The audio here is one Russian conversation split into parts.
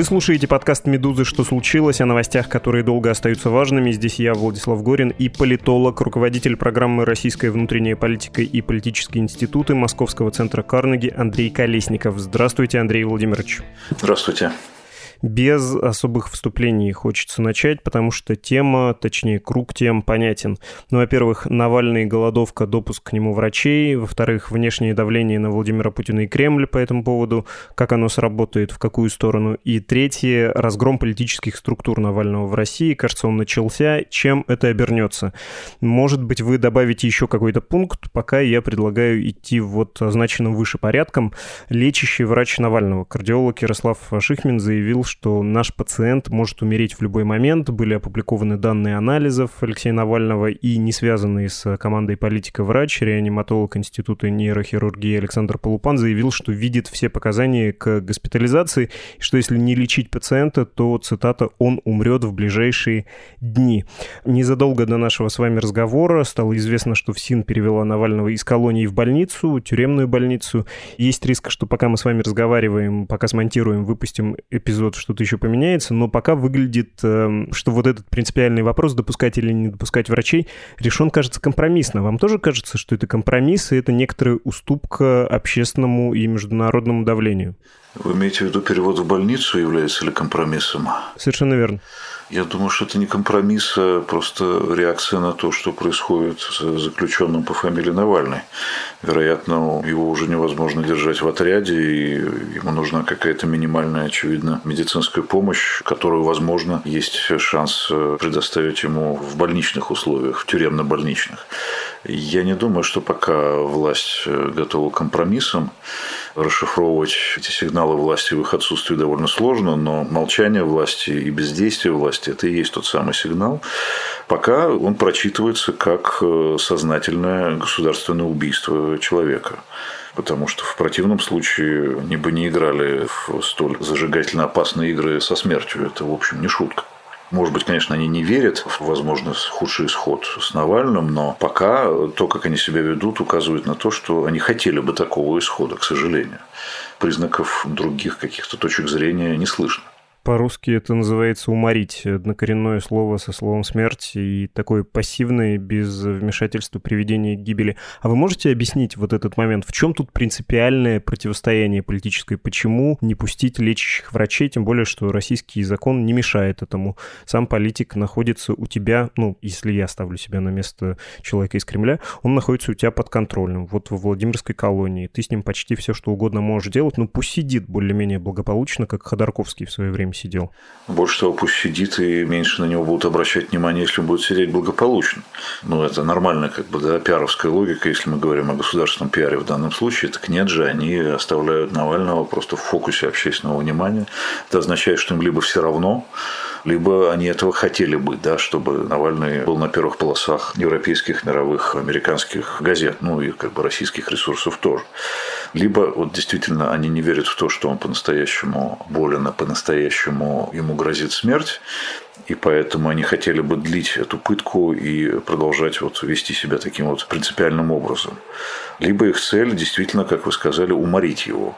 Вы слушаете подкаст «Медузы. Что случилось?» о новостях, которые долго остаются важными. Здесь я, Владислав Горин, и политолог, руководитель программы «Российская внутренняя политика и политические институты» Московского центра Карнеги Андрей Колесников. Здравствуйте, Андрей Владимирович. Здравствуйте без особых вступлений хочется начать, потому что тема, точнее, круг тем понятен. Ну, во-первых, Навальный, голодовка, допуск к нему врачей. Во-вторых, внешнее давление на Владимира Путина и Кремль по этому поводу, как оно сработает, в какую сторону. И третье, разгром политических структур Навального в России. Кажется, он начался. Чем это обернется? Может быть, вы добавите еще какой-то пункт, пока я предлагаю идти вот означенным выше порядком. Лечащий врач Навального, кардиолог Ярослав Шихмин заявил, что наш пациент может умереть в любой момент. Были опубликованы данные анализов Алексея Навального и не связанные с командой политика врач, реаниматолог Института нейрохирургии Александр Полупан заявил, что видит все показания к госпитализации, что если не лечить пациента, то, цитата, он умрет в ближайшие дни. Незадолго до нашего с вами разговора стало известно, что ФСИН перевела Навального из колонии в больницу, тюремную больницу. Есть риск, что пока мы с вами разговариваем, пока смонтируем, выпустим эпизод что-то еще поменяется, но пока выглядит, эм, что вот этот принципиальный вопрос, допускать или не допускать врачей, решен, кажется, компромиссно. Вам тоже кажется, что это компромисс, и это некоторая уступка общественному и международному давлению? Вы имеете в виду перевод в больницу является ли компромиссом? Совершенно верно. Я думаю, что это не компромисс, а просто реакция на то, что происходит с заключенным по фамилии Навальный. Вероятно, его уже невозможно держать в отряде, и ему нужна какая-то минимальная, очевидно, медицинская помощь, которую, возможно, есть шанс предоставить ему в больничных условиях, в тюремно-больничных. Я не думаю, что пока власть готова к компромиссам, расшифровывать эти сигналы власти в их отсутствии довольно сложно, но молчание власти и бездействие власти – это и есть тот самый сигнал. Пока он прочитывается как э, сознательное государственное убийство человека потому что в противном случае они бы не играли в столь зажигательно опасные игры со смертью. Это, в общем, не шутка. Может быть, конечно, они не верят в, возможно, худший исход с Навальным, но пока то, как они себя ведут, указывает на то, что они хотели бы такого исхода, к сожалению. Признаков других каких-то точек зрения не слышно. По-русски это называется «уморить». Однокоренное слово со словом «смерть» и такое пассивное, без вмешательства приведение к гибели. А вы можете объяснить вот этот момент? В чем тут принципиальное противостояние политическое? Почему не пустить лечащих врачей? Тем более, что российский закон не мешает этому. Сам политик находится у тебя, ну, если я ставлю себя на место человека из Кремля, он находится у тебя под контролем. Вот во Владимирской колонии. Ты с ним почти все, что угодно можешь делать, но пусть сидит более-менее благополучно, как Ходорковский в свое время время сидел. Больше того, пусть сидит, и меньше на него будут обращать внимание, если он будет сидеть благополучно. Ну, это нормальная, как бы, да, пиаровская логика, если мы говорим о государственном пиаре в данном случае. Так нет же, они оставляют Навального просто в фокусе общественного внимания. Это означает, что им либо все равно, либо они этого хотели бы, да, чтобы Навальный был на первых полосах европейских, мировых, американских газет, ну и как бы российских ресурсов тоже. Либо вот действительно они не верят в то, что он по-настоящему болен, а по-настоящему ему грозит смерть, и поэтому они хотели бы длить эту пытку и продолжать вот вести себя таким вот принципиальным образом. Либо их цель действительно, как вы сказали, уморить его.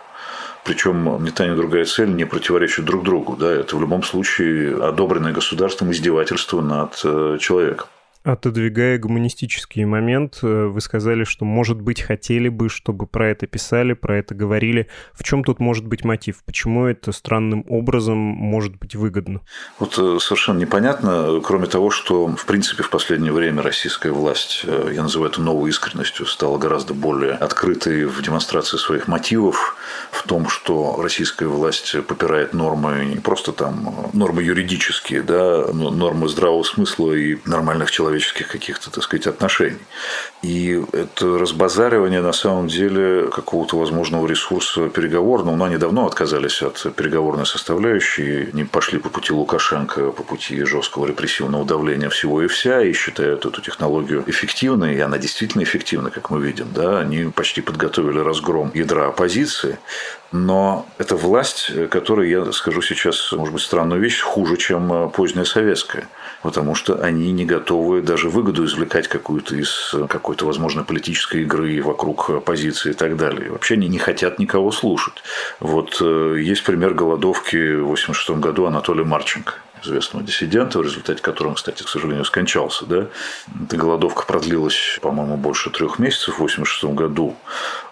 Причем ни та, ни другая цель не противоречат друг другу. Да? Это в любом случае одобренное государством издевательство над э, человеком. Отодвигая гуманистический момент, э, вы сказали, что, может быть, хотели бы, чтобы про это писали, про это говорили. В чем тут может быть мотив? Почему это странным образом может быть выгодно? Вот э, совершенно непонятно, кроме того, что, в принципе, в последнее время российская власть, э, я называю это новой искренностью, стала гораздо более открытой в демонстрации своих мотивов, в том, что российская власть попирает нормы, не просто там нормы юридические, да, нормы здравого смысла и нормальных человек человеческих каких-то, так сказать, отношений. И это разбазаривание, на самом деле, какого-то возможного ресурса переговорного, но они давно отказались от переговорной составляющей, не пошли по пути Лукашенко, по пути жесткого репрессивного давления всего и вся, и считают эту технологию эффективной, и она действительно эффективна, как мы видим. Да? Они почти подготовили разгром ядра оппозиции, Но это власть, которая, я скажу сейчас, может быть, странную вещь, хуже, чем поздняя советская. Потому что они не готовы даже выгоду извлекать какую-то из какой-то, возможно, политической игры вокруг оппозиции и так далее. Вообще они не хотят никого слушать. Вот э, есть пример голодовки в 1986 году Анатолия Марченко известного диссидента, в результате которого, кстати, к сожалению, скончался. Да? Эта голодовка продлилась, по-моему, больше трех месяцев в 1986 году,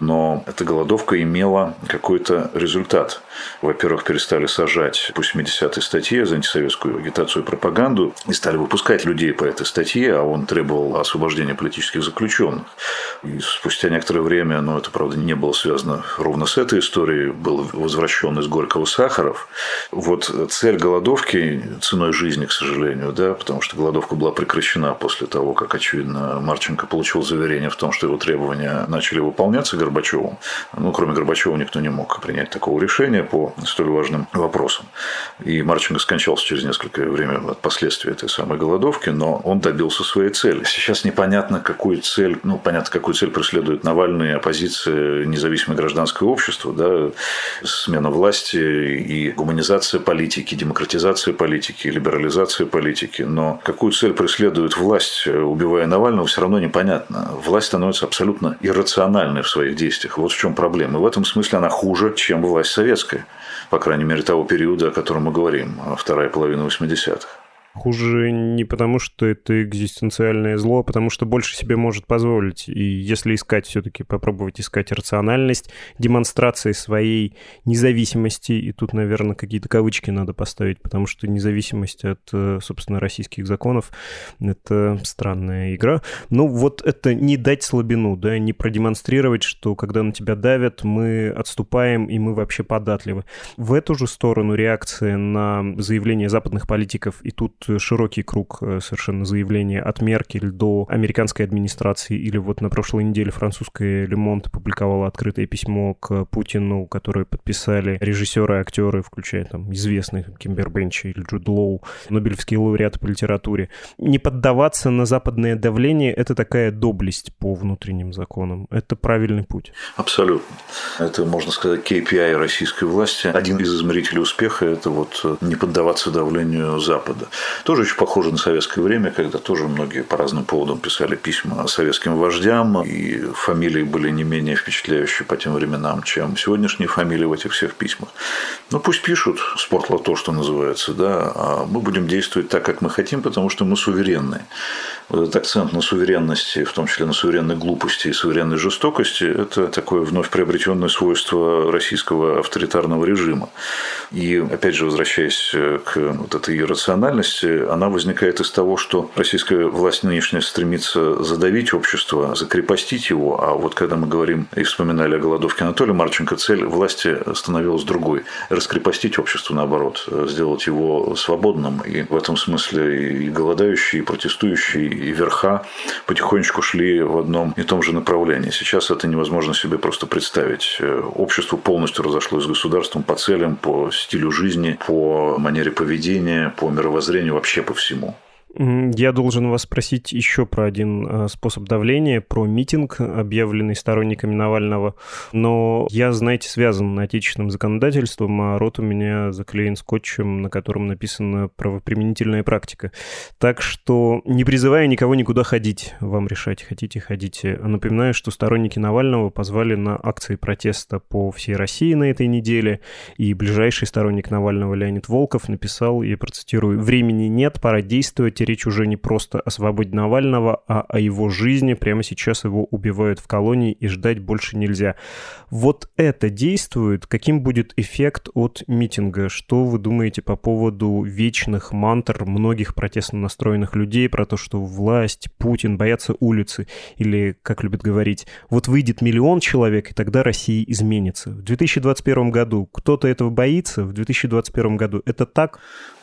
но эта голодовка имела какой-то результат. Во-первых, перестали сажать по 70-й статье за антисоветскую агитацию и пропаганду и стали выпускать людей по этой статье, а он требовал освобождения политических заключенных. И спустя некоторое время, но это, правда, не было связано ровно с этой историей, был возвращен из Горького Сахаров. Вот цель голодовки ценой жизни, к сожалению, да, потому что голодовка была прекращена после того, как, очевидно, Марченко получил заверение в том, что его требования начали выполняться Горбачевым. Ну, кроме Горбачева никто не мог принять такого решения по столь важным вопросам. И Марченко скончался через несколько времени от последствий этой самой голодовки, но он добился своей цели. Сейчас непонятно, какую цель, ну, понятно, какую цель преследует Навальный, оппозиция, независимое гражданское общество, да, смена власти и гуманизация политики, демократизация политики, политики, либерализации политики. Но какую цель преследует власть, э, убивая Навального, все равно непонятно. Власть становится абсолютно иррациональной в своих действиях. Вот в чем проблема. И в этом смысле она хуже, чем власть советская. По крайней мере, того периода, о котором мы говорим, вторая половина 80-х. Хуже не потому, что это экзистенциальное зло, а потому что больше себе может позволить. И если искать все-таки, попробовать искать рациональность, демонстрации своей независимости, и тут, наверное, какие-то кавычки надо поставить, потому что независимость от, э, собственно, российских законов — это странная игра. Ну, вот это не дать слабину, да, не продемонстрировать, что когда на тебя давят, мы отступаем, и мы вообще податливы. В эту же сторону реакция на заявления западных политиков, и тут широкий круг э, совершенно заявлений от Меркель до американской администрации, или вот на прошлой неделе французская Лемонт опубликовала открытое письмо к Путину, которое подписали режиссеры актеры, включая там известных Кимбер Бенчи или Джуд Лоу, нобелевские лауреаты по литературе. Не поддаваться на западное давление — это такая доблесть по внутренним законам. Это правильный путь. Абсолютно. Это, можно сказать, KPI российской власти. Один из измерителей успеха – это вот э, не поддаваться давлению Запада. Тоже очень похоже на советское время, когда тоже многие по разным поводам писали письма советским вождям, и фамилии были не менее впечатляющие по тем временам, чем сегодняшние фамилии в этих всех письмах. Ну, пусть пишут, спортло то, что называется, да, а мы будем действовать так, как мы хотим, потому что мы суверенные. Этот акцент на суверенности, в том числе на суверенной глупости и суверенной жестокости, это такое вновь приобретенное свойство российского авторитарного режима. И, опять же, возвращаясь к вот этой иррациональности, она возникает из того, что российская власть нынешняя стремится задавить общество, закрепостить его, а вот когда мы говорим и вспоминали о голодовке Анатолия Марченко, цель власти становилась другой – раскрепостить общество, наоборот, сделать его свободным. И в этом смысле и голодающие, и протестующие, и верха потихонечку шли в одном и том же направлении. Сейчас это невозможно себе просто представить. Общество полностью разошлось с государством по целям, по стилю жизни, по манере поведения, по мировоззрению, вообще по всему. Я должен вас спросить еще про один э, способ давления, про митинг, объявленный сторонниками Навального. Но я, знаете, связан отечественным законодательством, а рот у меня заклеен скотчем, на котором написана правоприменительная практика. Так что не призываю никого никуда ходить, вам решать, хотите, ходите. Напоминаю, что сторонники Навального позвали на акции протеста по всей России на этой неделе, и ближайший сторонник Навального Леонид Волков написал, я процитирую, «Времени нет, пора действовать, речь уже не просто о свободе Навального, а о его жизни. Прямо сейчас его убивают в колонии и ждать больше нельзя. Вот это действует. Каким будет эффект от митинга? Что вы думаете по поводу вечных мантр многих протестно настроенных людей про то, что власть, Путин боятся улицы? Или, как любят говорить, вот выйдет миллион человек, и тогда Россия изменится. В 2021 году кто-то этого боится, в 2021 году это так?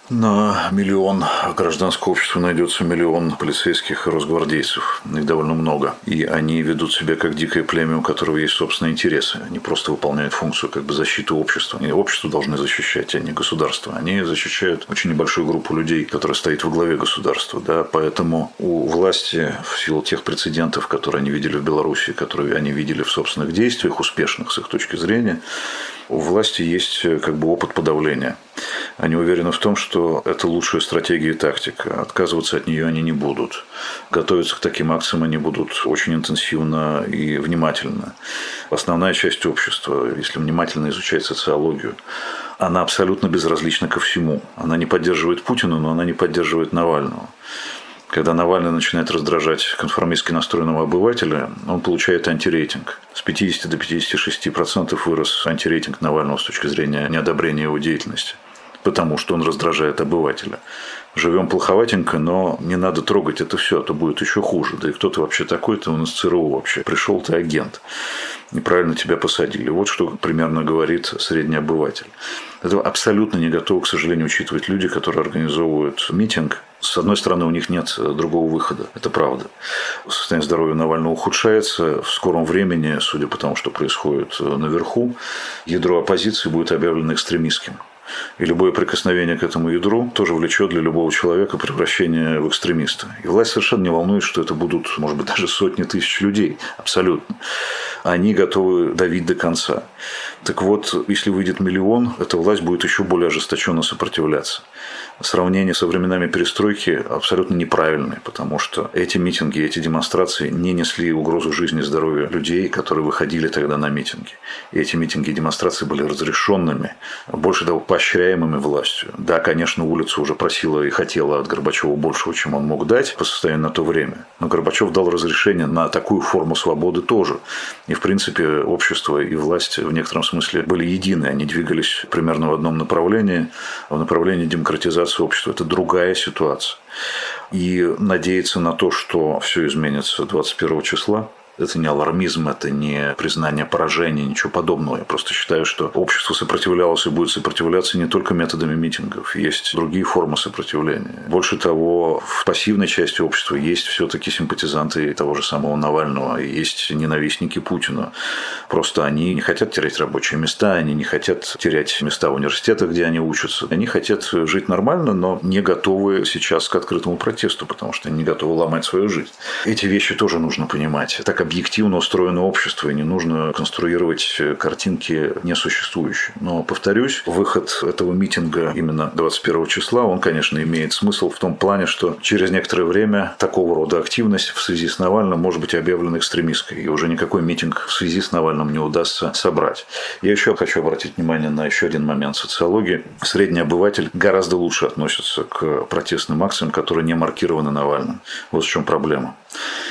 На миллион гражданского общества найдется миллион полицейских и росгвардейцев. Их довольно много. И они ведут себя как дикое племя, у которого есть собственные интересы. Они просто выполняют функцию как бы защиты общества. Они общество должны защищать, а не государство. Они защищают очень небольшую группу людей, которая стоит во главе государства. Да? Поэтому у власти, в силу тех прецедентов, которые они видели в Беларуси, которые они видели в собственных действиях, успешных с их точки зрения, у власти есть э, как бы опыт подавления. Они уверены в том, что это лучшая стратегия и тактика. Отказываться от нее они не будут. Готовиться к таким акциям они будут очень интенсивно и внимательно. Основная часть общества, если внимательно изучать социологию, она абсолютно безразлична ко всему. Она не поддерживает Путина, но она не поддерживает Навального. Когда Навальный начинает раздражать конформистски настроенного обывателя, он получает антирейтинг. С 50 до 56 процентов вырос антирейтинг Навального с точки зрения неодобрения его деятельности потому что он раздражает обывателя. Живем плоховатенько, но не надо трогать это все, а то будет еще хуже. Да и кто ты вообще такой, ты у нас ЦРУ вообще. Пришел ты агент. Неправильно тебя посадили. Вот что примерно говорит средний обыватель. Это абсолютно не готовы, к сожалению, учитывать люди, которые организовывают митинг с одной стороны, у них нет другого выхода. Это правда. Состояние здоровья Навального ухудшается. В скором времени, судя по тому, что происходит наверху, ядро оппозиции будет объявлено экстремистским. И любое прикосновение к этому ядру тоже влечет для любого человека превращение в экстремиста. И власть совершенно не волнует, что это будут, может быть, даже сотни тысяч людей. Абсолютно. Они готовы давить до конца. Так вот, если выйдет миллион, эта власть будет еще более ожесточенно сопротивляться сравнение со временами перестройки абсолютно неправильное, потому что эти митинги, эти демонстрации не несли угрозу жизни и здоровью людей, которые выходили тогда на митинги. И эти митинги и демонстрации были разрешенными, больше того, поощряемыми властью. Да, конечно, улица уже просила и хотела от Горбачева большего, чем он мог дать по состоянию на то время. Но Горбачев дал разрешение на такую форму свободы тоже. И, в принципе, общество и власть в некотором смысле были едины. Они двигались примерно в одном направлении, в направлении демократизации общества. Это другая ситуация. И надеяться на то, что все изменится 21 числа, это не алармизм, это не признание поражения, ничего подобного. Я просто считаю, что общество сопротивлялось и будет сопротивляться не только методами митингов. Есть другие формы сопротивления. Больше того, в пассивной части общества есть все-таки симпатизанты того же самого Навального, есть ненавистники Путина. Просто они не хотят терять рабочие места, они не хотят терять места в университетах, где они учатся. Они хотят жить нормально, но не готовы сейчас к открытому протесту, потому что они не готовы ломать свою жизнь. Эти вещи тоже нужно понимать. Так объективно устроено общество, и не нужно конструировать картинки несуществующие. Но, повторюсь, выход этого митинга именно 21 числа, он, конечно, имеет смысл в том плане, что через некоторое время такого рода активность в связи с Навальным может быть объявлена экстремистской, и уже никакой митинг в связи с Навальным не удастся собрать. Я еще хочу обратить внимание на еще один момент социологии. Средний обыватель гораздо лучше относится к протестным акциям, которые не маркированы Навальным. Вот в чем проблема.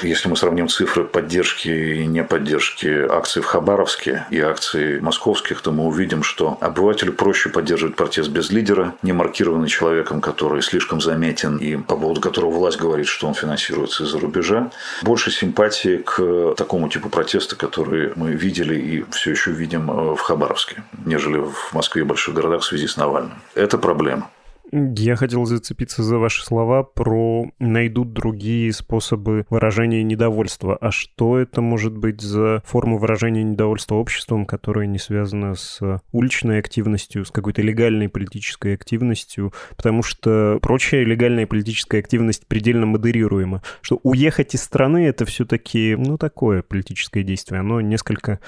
Если мы сравним цифры поддержки и неподдержки акций в Хабаровске и акций московских, то мы увидим, что обывателю проще поддерживать протест без лидера, не маркированный человеком, который слишком заметен и по поводу которого власть говорит, что он финансируется из-за рубежа. Больше симпатии к такому типу протеста, который мы видели и все еще видим э, в Хабаровске, нежели в Москве и больших городах в связи с Навальным. Это проблема. Я хотел зацепиться за ваши слова про найдут другие способы выражения недовольства. А что это может быть за форма выражения недовольства обществом, которая не связана с уличной активностью, с какой-то легальной политической активностью? Потому что прочая легальная политическая активность предельно модерируема. Что уехать из страны — это все-таки, ну, такое политическое действие. Оно несколько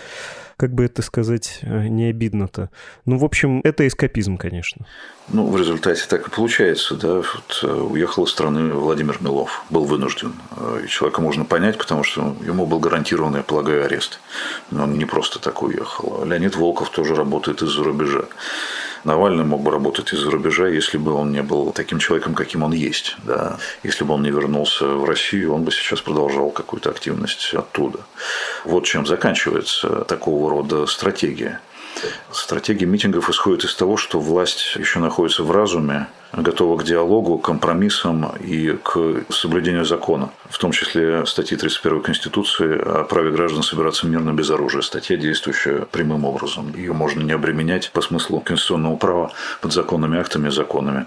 как бы это сказать, э, не обидно-то. Ну, в общем, это эскапизм, конечно. Ну, в результате так и получается, да. Вот, э, уехал из страны Владимир Милов, был вынужден. Э, и человека можно понять, потому что ему был гарантирован, я полагаю, арест. Но он не просто так уехал. Леонид Волков тоже работает из-за рубежа. Навальный мог бы работать из-за рубежа, если бы он не был таким человеком, каким он есть. Да. Если бы он не вернулся в Россию, он бы сейчас продолжал какую-то активность оттуда. Вот чем заканчивается такого рода стратегия. Стратегия митингов исходит из того, что власть еще находится в разуме, готова к диалогу, к компромиссам и к соблюдению закона. В том числе статьи 31 Конституции о праве граждан собираться мирно без оружия. Статья, действующая прямым образом. Ее можно не обременять по смыслу конституционного права подзаконными актами и законами.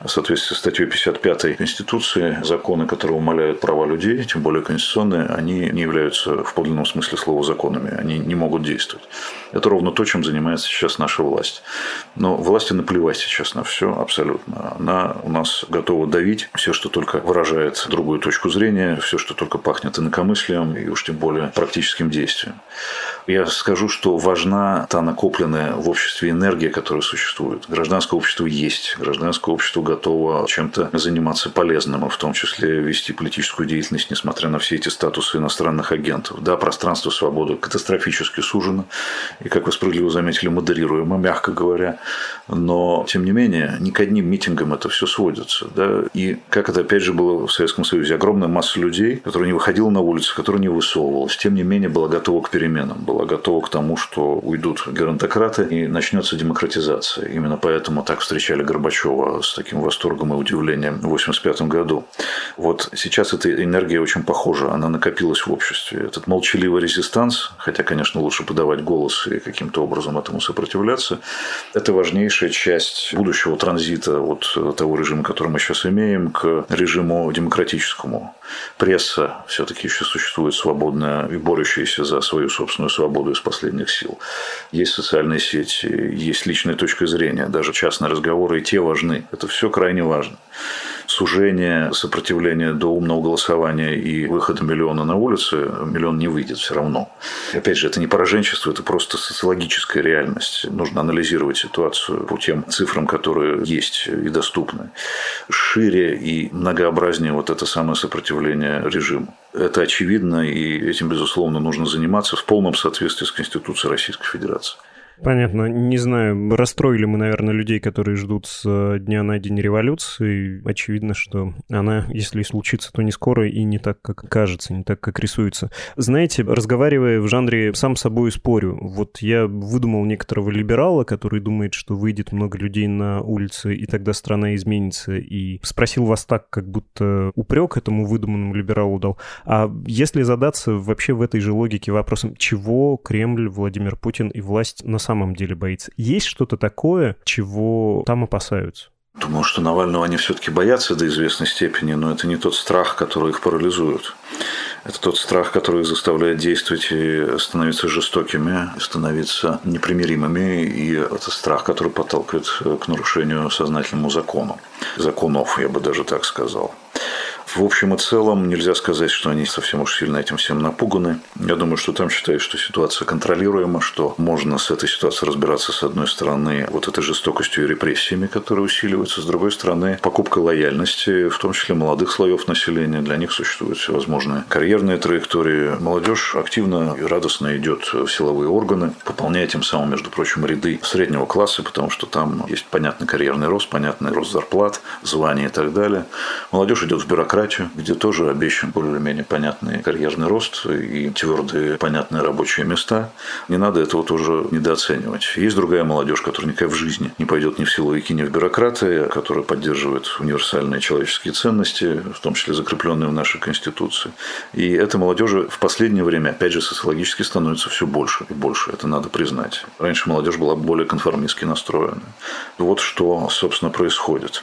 В соответствии с статьей 55 Конституции, законы, которые умаляют права людей, тем более конституционные, они не являются в подлинном смысле слова законами. Они не могут действовать. Это ровно то, чем занимается сейчас наша власть. Но власти наплевать сейчас на все абсолютно. Она у нас готова давить все, что только выражает другую точку зрения, все, что только пахнет инакомыслием и уж тем более практическим действием. Я скажу, что важна та накопленная в обществе энергия, которая существует. Гражданское общество есть. Гражданское общество готово чем-то заниматься полезным, и в том числе вести политическую деятельность, несмотря на все эти статусы иностранных агентов. Да, пространство свободы катастрофически сужено, и, как вы справедливо заметили, модерируемо, мягко говоря. Но, тем не менее, не к одним митингам это все сводится. Да? И как это, опять же, было в Советском Союзе. Огромная масса людей, которая не выходила на улицу, которая не высовывалась, тем не менее была готова к переменам, была готова к тому, что уйдут геронтократы и начнется демократизация. Именно поэтому так встречали Горбачева с таким восторгом и удивлением в 1985 году. Вот сейчас эта энергия очень похожа, она накопилась в обществе. Этот молчаливый резистанс, хотя, конечно, лучше подавать голос и каким-то образом этому сопротивляться, это важнейшая часть будущего транзита от того режима, который мы сейчас имеем, к режиму демократическому. Пресса все-таки еще существует свободная и борющаяся за свою собственную свободу из последних сил. Есть социальные сети, есть личная точка зрения, даже частные разговоры, и те важны. Это все крайне важно сужение сопротивления до умного голосования и выхода миллиона на улицы, миллион не выйдет все равно. Опять же, это не пораженчество, это просто социологическая реальность. Нужно анализировать ситуацию по тем цифрам, которые есть и доступны. Шире и многообразнее вот это самое сопротивление режиму. Это очевидно, и этим, безусловно, нужно заниматься в полном соответствии с Конституцией Российской Федерации. Понятно. Не знаю, расстроили мы, наверное, людей, которые ждут с э, дня на день революции. Очевидно, что она, если и случится, то не скоро и не так, как кажется, не так, как рисуется. Знаете, разговаривая в жанре «сам собой спорю», вот я выдумал некоторого либерала, который думает, что выйдет много людей на улицы, и тогда страна изменится, и спросил вас так, как будто упрек этому выдуманному либералу дал. А если задаться вообще в этой же логике вопросом, чего Кремль, Владимир Путин и власть на самом деле боится? Есть что-то такое, чего там опасаются? Думаю, что Навального они все-таки боятся до известной степени, но это не тот страх, который их парализует. Это тот страх, который их заставляет действовать и становиться жестокими, становиться непримиримыми. И это страх, который подталкивает к нарушению сознательному закону. Законов, я бы даже так сказал. В общем и целом нельзя сказать, что они совсем уж сильно этим всем напуганы. Я думаю, что там считают, что ситуация контролируема, что можно с этой ситуацией разбираться с одной стороны вот этой жестокостью и репрессиями, которые усиливаются, с другой стороны покупка лояльности, в том числе молодых слоев населения. Для них существуют всевозможные карьерные траектории. Молодежь активно и радостно идет в силовые органы, пополняя тем самым, между прочим, ряды среднего класса, потому что там есть понятный карьерный рост, понятный рост зарплат, званий и так далее. Молодежь идет в бюрократию, демократию, где тоже обещан более-менее понятный карьерный рост и твердые понятные рабочие места. Не надо этого тоже недооценивать. Есть другая молодежь, которая никогда в жизни не пойдет ни в силовики, ни в бюрократы, которая поддерживает универсальные человеческие ценности, в том числе закрепленные в нашей Конституции. И эта молодежь в последнее время, опять же, социологически становится все больше и больше. Это надо признать. Раньше молодежь была более конформистски настроена. Вот что, собственно, происходит.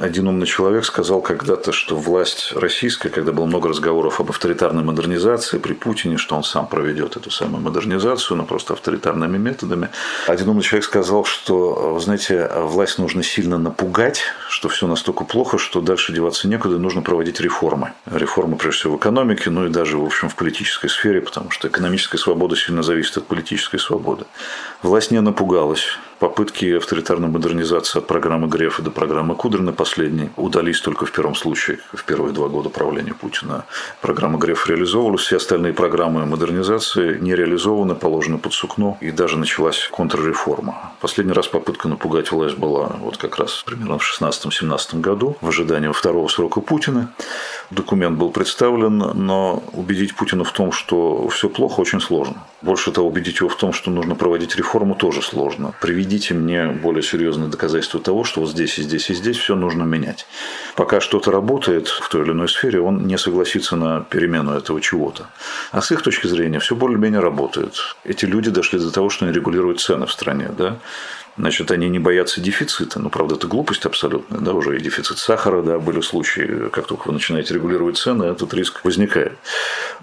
Один умный человек сказал когда-то, что власть российская, когда было много разговоров об авторитарной модернизации при Путине, что он сам проведет эту самую модернизацию, но просто авторитарными методами. Один умный человек сказал, что, вы знаете, власть нужно сильно напугать, что все настолько плохо, что дальше деваться некуда, нужно проводить реформы. Реформы, прежде всего, в экономике, ну и даже, в общем, в политической сфере, потому что экономическая свобода сильно зависит от политической свободы. Власть не напугалась Попытки авторитарной модернизации от программы Грефа до программы Кудрина последней удались только в первом случае, в первые два года правления Путина. Программа Грефа реализовывалась, все остальные программы модернизации не реализованы, положены под сукно, и даже началась контрреформа. Последний раз попытка напугать власть была вот как раз примерно в 16-17 году, в ожидании второго срока Путина. Документ был представлен, но убедить Путина в том, что все плохо, очень сложно. Больше того, убедить его в том, что нужно проводить реформу, тоже сложно. Приведите мне более серьезные доказательства того, что вот здесь и здесь и здесь все нужно менять. Пока что-то работает в той или иной сфере, он не согласится на перемену этого чего-то. А с их точки зрения все более-менее работает. Эти люди дошли до того, что они регулируют цены в стране. Да? Значит, они не боятся дефицита. Ну, правда, это глупость абсолютная. Да, уже и дефицит сахара, да, были случаи, как только вы начинаете регулировать цены, этот риск возникает.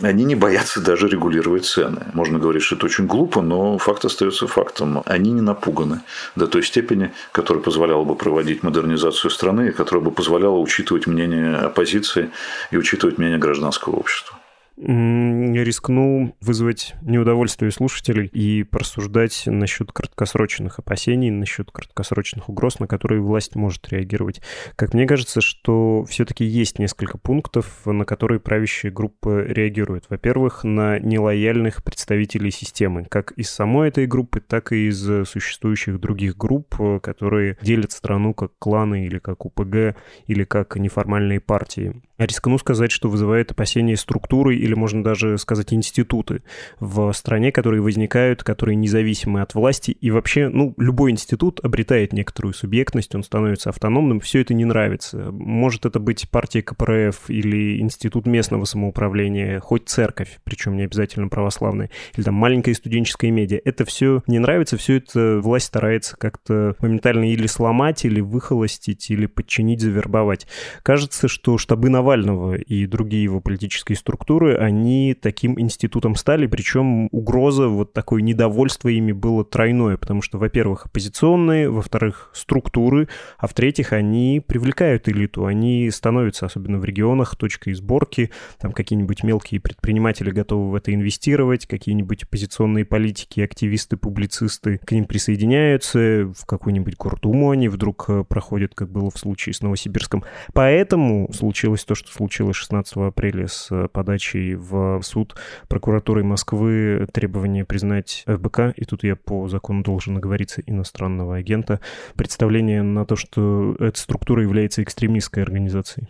Они не боятся даже регулировать цены. Можно говорить, что это очень глупо, но факт остается фактом. Они не напуганы до той степени, которая позволяла бы проводить модернизацию страны, которая бы позволяла учитывать мнение оппозиции и учитывать мнение гражданского общества рискну вызвать неудовольствие слушателей и порассуждать насчет краткосрочных опасений, насчет краткосрочных угроз, на которые власть может реагировать. Как мне кажется, что все-таки есть несколько пунктов, на которые правящая группа реагирует. Во-первых, на нелояльных представителей системы, как из самой этой группы, так и из существующих других групп, которые делят страну как кланы или как УПГ, или как неформальные партии. Рискну сказать, что вызывает опасения структуры или, можно даже сказать, институты в стране, которые возникают, которые независимы от власти. И вообще, ну, любой институт обретает некоторую субъектность, он становится автономным. Все это не нравится. Может это быть партия КПРФ или институт местного самоуправления, хоть церковь, причем не обязательно православная, или там маленькая студенческая медиа. Это все не нравится, все это власть старается как-то моментально или сломать, или выхолостить, или подчинить, завербовать. Кажется, что штабы на Навального и другие его политические структуры, они таким институтом стали, причем угроза, вот такое недовольство ими было тройное, потому что, во-первых, оппозиционные, во-вторых, структуры, а в-третьих, они привлекают элиту, они становятся, особенно в регионах, точкой сборки, там какие-нибудь мелкие предприниматели готовы в это инвестировать, какие-нибудь оппозиционные политики, активисты, публицисты к ним присоединяются, в какую-нибудь Куртуму они вдруг э, проходят, как было в случае с Новосибирском. Поэтому случилось то, что случилось 16 апреля с э, подачей в суд прокуратурой Москвы требование признать ФБК, и тут я по закону должен оговориться иностранного агента, представление на то, что эта структура является экстремистской организацией?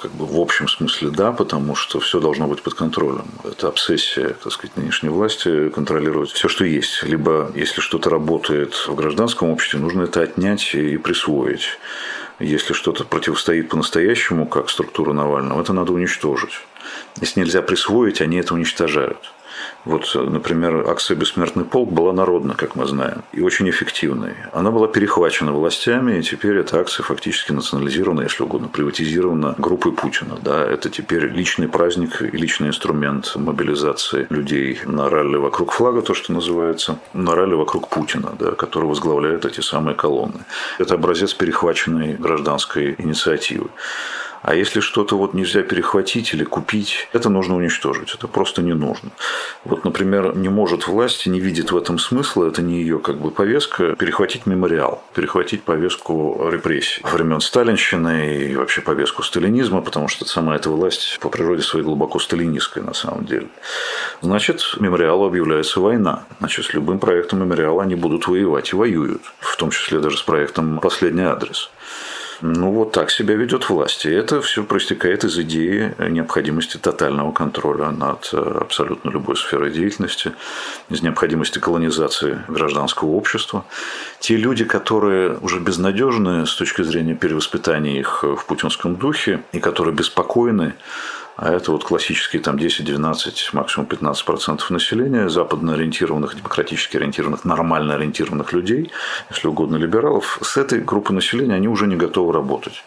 Как бы в общем смысле да, потому что все должно быть под контролем. Это обсессия, так сказать, нынешней власти контролировать все, что есть. Либо, если что-то работает в гражданском обществе, нужно это отнять и присвоить. Если что-то противостоит по-настоящему, как структура Навального, это надо уничтожить. Если нельзя присвоить, они это уничтожают. Вот, например, акция «Бессмертный полк» была народной, как мы знаем, и очень эффективной. Она была перехвачена властями, и теперь эта акция фактически национализирована, если угодно, приватизирована группой Путина. Да, это теперь личный праздник и личный инструмент мобилизации людей на ралли вокруг флага, то, что называется, на ралли вокруг Путина, да, который возглавляет эти самые колонны. Это образец перехваченной гражданской инициативы. А если что-то вот нельзя перехватить или купить, это нужно уничтожить. Это просто не нужно. Вот, например, не может власть, не видит в этом смысла, это не ее как бы повестка, перехватить мемориал, перехватить повестку репрессий времен Сталинщины и вообще повестку сталинизма, потому что сама эта власть по природе своей глубоко сталинистская на самом деле. Значит, мемориалу объявляется война. Значит, с любым проектом мемориала они будут воевать и воюют. В том числе даже с проектом «Последний адрес». Ну, вот так себя ведет власть. И это все проистекает из идеи необходимости тотального контроля над э, абсолютно любой сферой деятельности, из необходимости колонизации гражданского общества. Те люди, которые уже безнадежны с точки зрения перевоспитания их в путинском духе и которые беспокойны а это вот классические там 10-12, максимум 15% населения, западно ориентированных, демократически ориентированных, нормально ориентированных людей, если угодно либералов, с этой группой населения они уже не готовы работать.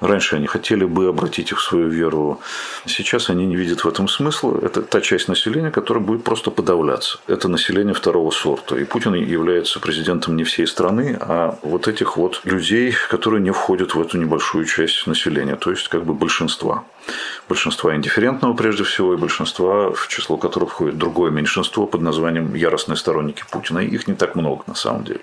Раньше они хотели бы обратить их в свою веру. Сейчас они не видят в этом смысла. Это та часть населения, которая будет просто подавляться. Это население второго сорта. И Путин является президентом не всей страны, а вот этих вот людей, которые не входят в эту небольшую часть населения, то есть как бы большинства. Большинства индифферентного прежде всего, и большинства, в число которых входит другое меньшинство под названием яростные сторонники Путина. Их не так много на самом деле.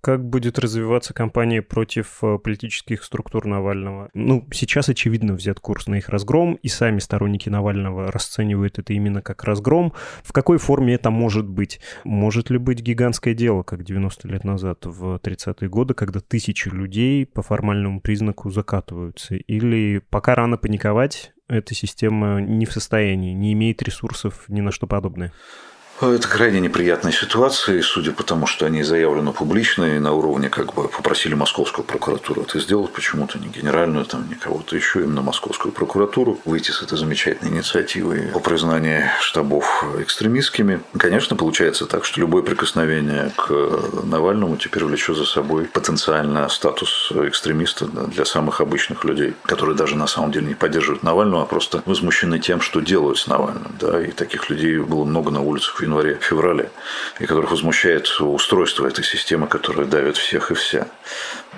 Как будет развиваться кампания против э, политических структур Навального? Ну, сейчас, очевидно, взят курс на их разгром, и сами сторонники Навального расценивают это именно как разгром. В какой форме это может быть? Может ли быть гигантское дело, как 90 лет назад, в 30-е годы, когда тысячи людей по формальному признаку закатываются? Или пока рано паниковать, эта система не в состоянии, не имеет ресурсов ни на что подобное? Это крайне неприятная ситуация, судя по тому, что они заявлены публично и на уровне как бы попросили московскую прокуратуру это сделать, почему-то не генеральную, там, не кого-то еще, именно московскую прокуратуру, выйти с этой замечательной инициативой о признании штабов экстремистскими. Конечно, получается так, что любое прикосновение к Навальному теперь влечет за собой потенциально статус экстремиста для самых обычных людей, которые даже на самом деле не поддерживают Навального, а просто возмущены тем, что делают с Навальным. Да? И таких людей было много на улицах январе-феврале, и которых возмущает устройство этой системы, которая давит всех и вся.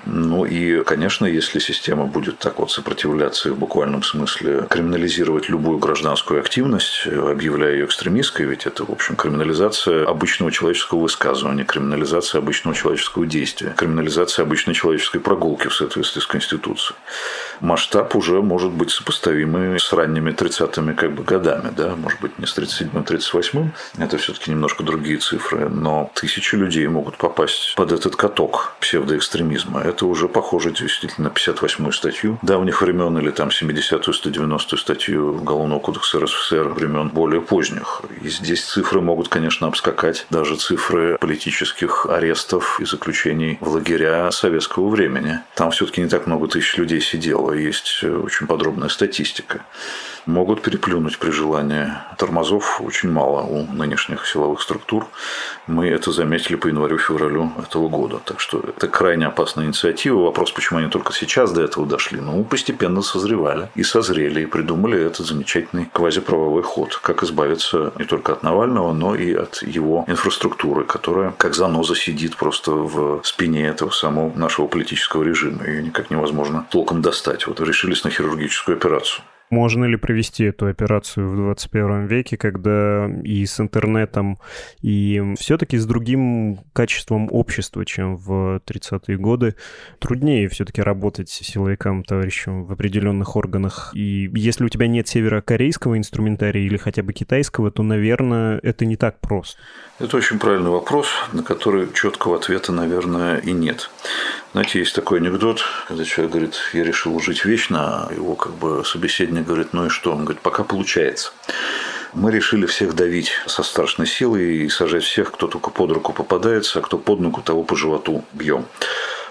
Ну и, конечно, если система будет так вот сопротивляться и в буквальном смысле криминализировать любую гражданскую активность, объявляя ее экстремистской, ведь это, в общем, криминализация обычного человеческого высказывания, криминализация обычного человеческого действия, криминализация обычной человеческой прогулки в соответствии с Конституцией. Масштаб уже может быть сопоставимый с ранними 30-ми как бы годами, да, может быть, не с 37-м, 38-м, это все-таки немножко другие цифры, но тысячи людей могут попасть под этот каток псевдоэкстремизма. Это уже похоже действительно на 58-ю статью давних времен или там 70-ю, 190-ю статью Уголовного кодекса РСФСР времен более поздних. И здесь цифры могут, конечно, обскакать даже цифры политических арестов и заключений в лагеря советского времени. Там все-таки не так много тысяч людей сидело, есть очень подробная статистика могут переплюнуть при желании. Тормозов очень мало у нынешних силовых структур. Мы это заметили по январю-февралю этого года. Так что это крайне опасная инициатива. Вопрос, почему они только сейчас до этого дошли. Ну, постепенно созревали и созрели, и придумали этот замечательный квазиправовой ход. Как избавиться не только от Навального, но и от его инфраструктуры, которая как заноза сидит просто в спине этого самого нашего политического режима. Ее никак невозможно толком достать. Вот решились на хирургическую операцию. Можно ли провести эту операцию в 21 веке, когда и с интернетом, и все-таки с другим качеством общества, чем в 30-е годы, труднее все-таки работать силовикам, товарищам в определенных органах. И если у тебя нет северокорейского инструментария или хотя бы китайского, то, наверное, это не так просто. Это очень правильный вопрос, на который четкого ответа, наверное, и нет. Знаете, есть такой анекдот, когда человек говорит, я решил жить вечно, а его как бы собеседник говорит, ну и что? Он говорит, пока получается. Мы решили всех давить со страшной силой и сажать всех, кто только под руку попадается, а кто под ногу, того по животу бьем.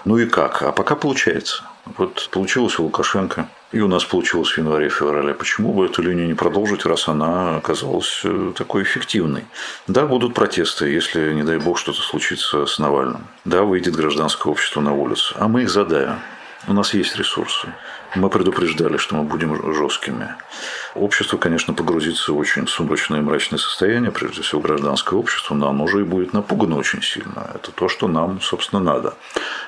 Ну и как? А пока получается. Вот получилось у Лукашенко, и у нас получилось в январе-феврале. Почему бы эту линию не продолжить, раз она оказалась э, такой эффективной? Да, будут протесты, если, не дай бог, что-то случится с Навальным. Да, выйдет гражданское общество на улицу. А мы их задавим. У нас есть ресурсы. Мы предупреждали, что мы будем жесткими. Общество, конечно, погрузится в очень сумрачное и мрачное состояние, прежде всего гражданское общество, но оно же и будет напугано очень сильно. Это то, что нам, собственно, надо.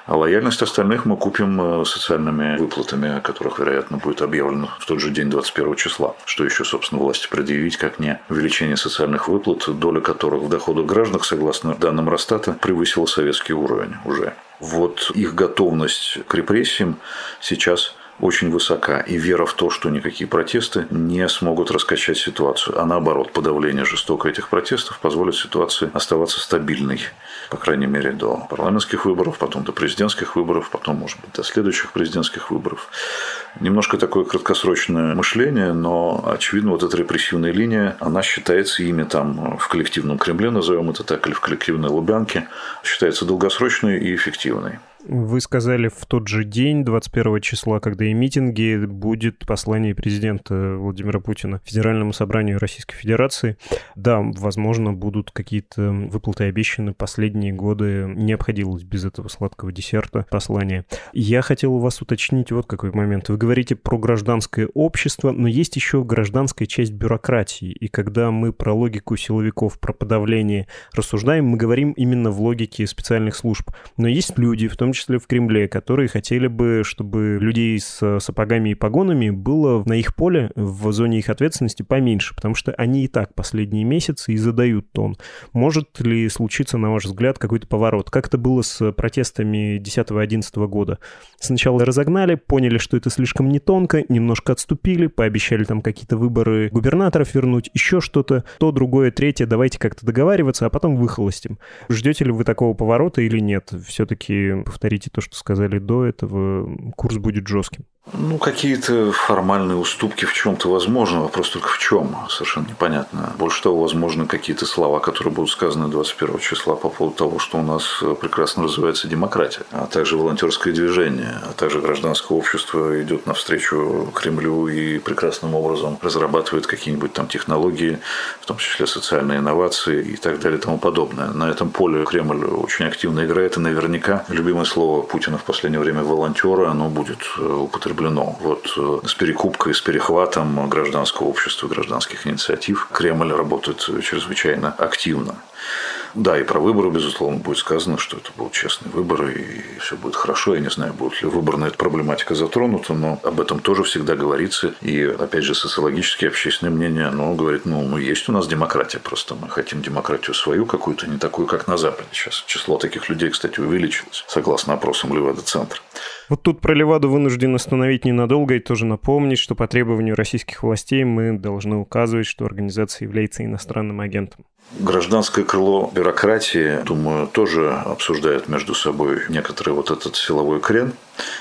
А лояльность остальных мы купим э, социальными выплатами, о которых, вероятно, будет объявлено в тот же день 21 числа. Что еще, собственно, власти предъявить, как не увеличение социальных выплат, доля которых в доходах граждан, согласно данным Росстата, превысила советский уровень уже. Вот их готовность к репрессиям сейчас очень высока. И вера в то, что никакие протесты не смогут раскачать ситуацию. А наоборот, подавление жестоко этих протестов позволит ситуации оставаться стабильной. По крайней мере, до парламентских выборов, потом до президентских выборов, потом, может быть, до следующих президентских выборов. Немножко такое краткосрочное мышление, но, очевидно, вот эта репрессивная линия, она считается ими там в коллективном Кремле, назовем это так, или в коллективной Лубянке, считается долгосрочной и эффективной. Вы сказали в тот же день, 21 числа, когда и митинги, будет послание президента Владимира Путина Федеральному собранию Российской Федерации. Да, возможно, будут какие-то выплаты обещаны последние годы. Не обходилось без этого сладкого десерта послания. Я хотел у вас уточнить вот какой момент. Вы говорите про гражданское общество, но есть еще гражданская часть бюрократии. И когда мы про логику силовиков, про подавление рассуждаем, мы говорим именно в логике специальных служб. Но есть люди, в том том числе в Кремле, которые хотели бы, чтобы людей с сапогами и погонами было на их поле, в зоне их ответственности поменьше, потому что они и так последние месяцы и задают тон. Может ли случиться, на ваш взгляд, какой-то поворот? Как это было с протестами 10-11 года? Сначала разогнали, поняли, что это слишком не тонко, немножко отступили, пообещали там какие-то выборы губернаторов вернуть, еще что-то, то, другое, третье, давайте как-то договариваться, а потом выхолостим. Ждете ли вы такого поворота или нет? Все-таки повторите то, что сказали до этого, курс будет жестким. Ну, какие-то формальные уступки в чем-то возможны. Вопрос только в чем. Совершенно непонятно. Больше того, возможно, какие-то слова, которые будут сказаны 21 числа по поводу того, что у нас прекрасно развивается демократия, а также волонтерское движение, а также гражданское общество идет навстречу Кремлю и прекрасным образом разрабатывает какие-нибудь там технологии, в том числе социальные инновации и так далее и тому подобное. На этом поле Кремль очень активно играет, и наверняка любимое слово Путина в последнее время волонтеры, оно будет употреблено употреблено. Вот э, с перекупкой, с перехватом гражданского общества, гражданских инициатив Кремль работает чрезвычайно активно. Да, и про выборы, безусловно, будет сказано, что это был честный выбор, и все будет хорошо. Я не знаю, будет ли выборная эта проблематика затронута, но об этом тоже всегда говорится. И, опять же, социологические общественное мнение, оно говорит, ну, ну, есть у нас демократия, просто мы хотим демократию свою какую-то, не такую, как на Западе. Сейчас число таких людей, кстати, увеличилось, согласно опросам Левада-центра. Вот тут про Леваду вынужден остановить ненадолго и тоже напомнить, что по требованию российских властей мы должны указывать, что организация является иностранным агентом. Гражданское крыло бюрократии, думаю, тоже обсуждают между собой некоторый вот этот силовой крен,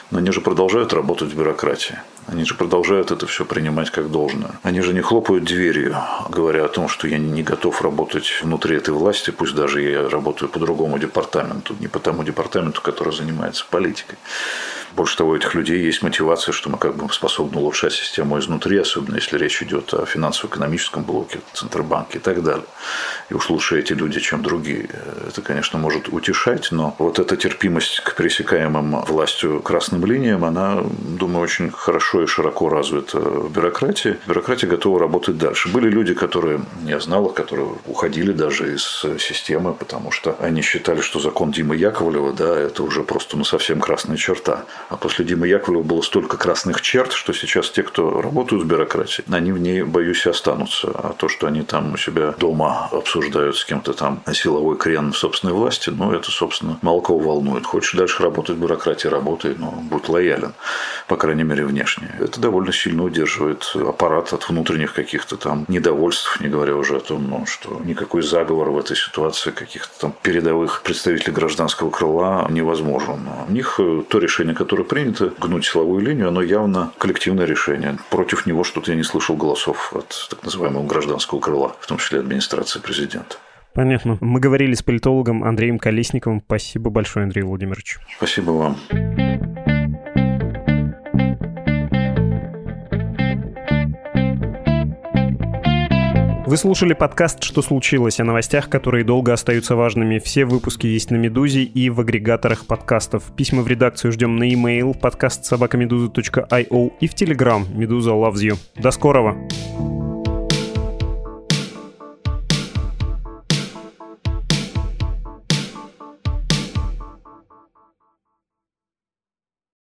но они же продолжают работать в бюрократии. Они же продолжают это все принимать как должное. Они же не хлопают дверью, говоря о том, что я не готов работать внутри этой власти, пусть даже я работаю по другому департаменту, не по тому департаменту, который занимается политикой. Больше того, у этих людей есть мотивация, что мы как бы способны улучшать систему изнутри, особенно если речь идет о финансово-экономическом блоке, Центробанке и так далее. И уж лучше эти люди, чем другие. Это, конечно, может утешать, но вот эта терпимость к пересекаемым властью красным линиям, она, думаю, очень хорошо и широко развита в бюрократии. Бюрократия готова работать дальше. Были люди, которые, я знал, которые уходили даже из системы, потому что они считали, что закон Димы Яковлева, да, это уже просто ну, совсем красная черта. А после Димы Яковлева было столько красных черт, что сейчас те, кто работают в бюрократии, они в ней, боюсь, и останутся. А то, что они там у себя дома обсуждают с кем-то там силовой крен в собственной власти, ну, это, собственно, мало кого волнует. Хочешь дальше работать в бюрократии, работай, но будь лоялен, по крайней мере, внешне. Это довольно сильно удерживает аппарат от внутренних каких-то там недовольств, не говоря уже о том, ну, что никакой заговор в этой ситуации каких-то там передовых представителей гражданского крыла невозможен. У них то решение, которое которое принято, гнуть силовую линию, оно явно коллективное решение. Против него что-то я не слышал голосов от так называемого гражданского крыла, в том числе администрации президента. Понятно. Мы говорили с политологом Андреем Колесниковым. Спасибо большое, Андрей Владимирович. Спасибо вам. Вы слушали подкаст «Что случилось?» о новостях, которые долго остаются важными. Все выпуски есть на «Медузе» и в агрегаторах подкастов. Письма в редакцию ждем на e-mail подкаст собакамедуза.io и в Telegram «Медуза loves you». До скорого!